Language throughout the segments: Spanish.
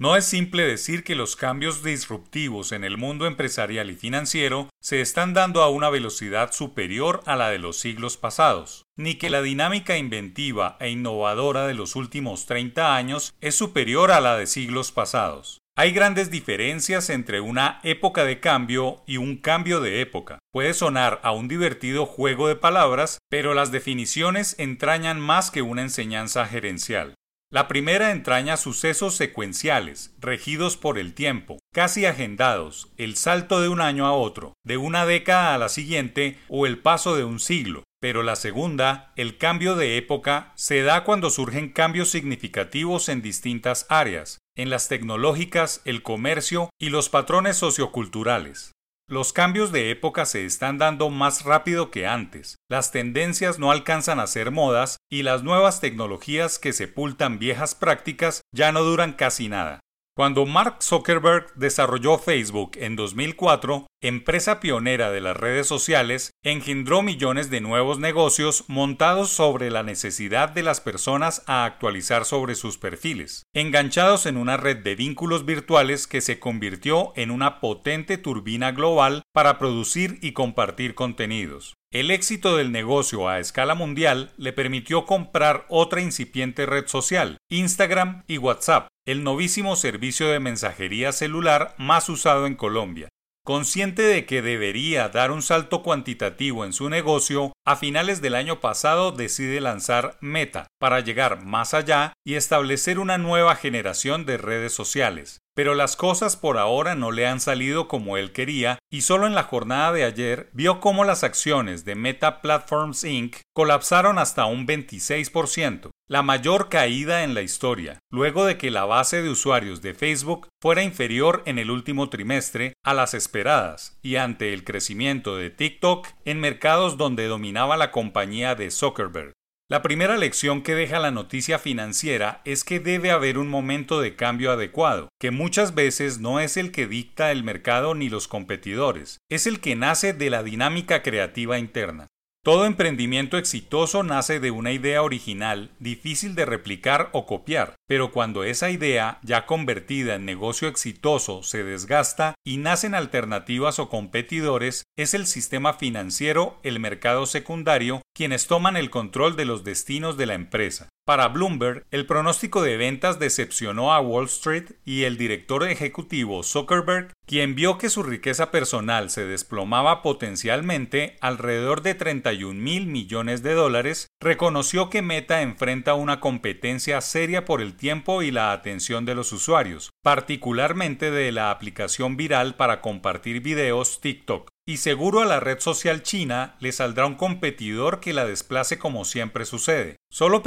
No es simple decir que los cambios disruptivos en el mundo empresarial y financiero se están dando a una velocidad superior a la de los siglos pasados, ni que la dinámica inventiva e innovadora de los últimos 30 años es superior a la de siglos pasados. Hay grandes diferencias entre una época de cambio y un cambio de época. Puede sonar a un divertido juego de palabras, pero las definiciones entrañan más que una enseñanza gerencial. La primera entraña sucesos secuenciales, regidos por el tiempo, casi agendados, el salto de un año a otro, de una década a la siguiente o el paso de un siglo. Pero la segunda, el cambio de época, se da cuando surgen cambios significativos en distintas áreas, en las tecnológicas, el comercio y los patrones socioculturales. Los cambios de época se están dando más rápido que antes, las tendencias no alcanzan a ser modas y las nuevas tecnologías que sepultan viejas prácticas ya no duran casi nada. Cuando Mark Zuckerberg desarrolló Facebook en 2004, empresa pionera de las redes sociales, engendró millones de nuevos negocios montados sobre la necesidad de las personas a actualizar sobre sus perfiles, enganchados en una red de vínculos virtuales que se convirtió en una potente turbina global para producir y compartir contenidos. El éxito del negocio a escala mundial le permitió comprar otra incipiente red social, Instagram y WhatsApp, el novísimo servicio de mensajería celular más usado en Colombia. Consciente de que debería dar un salto cuantitativo en su negocio, a finales del año pasado decide lanzar Meta para llegar más allá y establecer una nueva generación de redes sociales. Pero las cosas por ahora no le han salido como él quería y solo en la jornada de ayer vio cómo las acciones de Meta Platforms Inc. colapsaron hasta un 26%, la mayor caída en la historia, luego de que la base de usuarios de Facebook fuera inferior en el último trimestre a las esperadas y ante el crecimiento de TikTok en mercados donde dominaba la compañía de Zuckerberg. La primera lección que deja la noticia financiera es que debe haber un momento de cambio adecuado, que muchas veces no es el que dicta el mercado ni los competidores, es el que nace de la dinámica creativa interna. Todo emprendimiento exitoso nace de una idea original, difícil de replicar o copiar, pero cuando esa idea, ya convertida en negocio exitoso, se desgasta y nacen alternativas o competidores, es el sistema financiero, el mercado secundario, quienes toman el control de los destinos de la empresa. Para Bloomberg, el pronóstico de ventas decepcionó a Wall Street y el director ejecutivo Zuckerberg, quien vio que su riqueza personal se desplomaba potencialmente alrededor de 31 mil millones de dólares, reconoció que Meta enfrenta una competencia seria por el tiempo y la atención de los usuarios, particularmente de la aplicación viral para compartir videos TikTok y seguro a la red social china le saldrá un competidor que la desplace como siempre sucede. Solo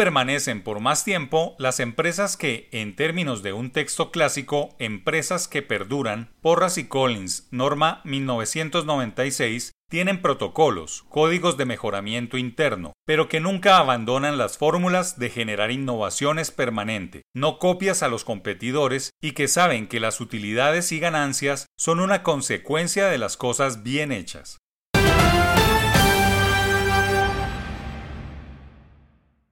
por más tiempo las empresas que, en términos de un texto clásico, empresas que perduran, Porras y Collins, norma 1996, tienen protocolos, códigos de mejoramiento interno, pero que nunca abandonan las fórmulas de generar innovaciones permanente, no copias a los competidores y que saben que las utilidades y ganancias son una consecuencia de las cosas bien hechas.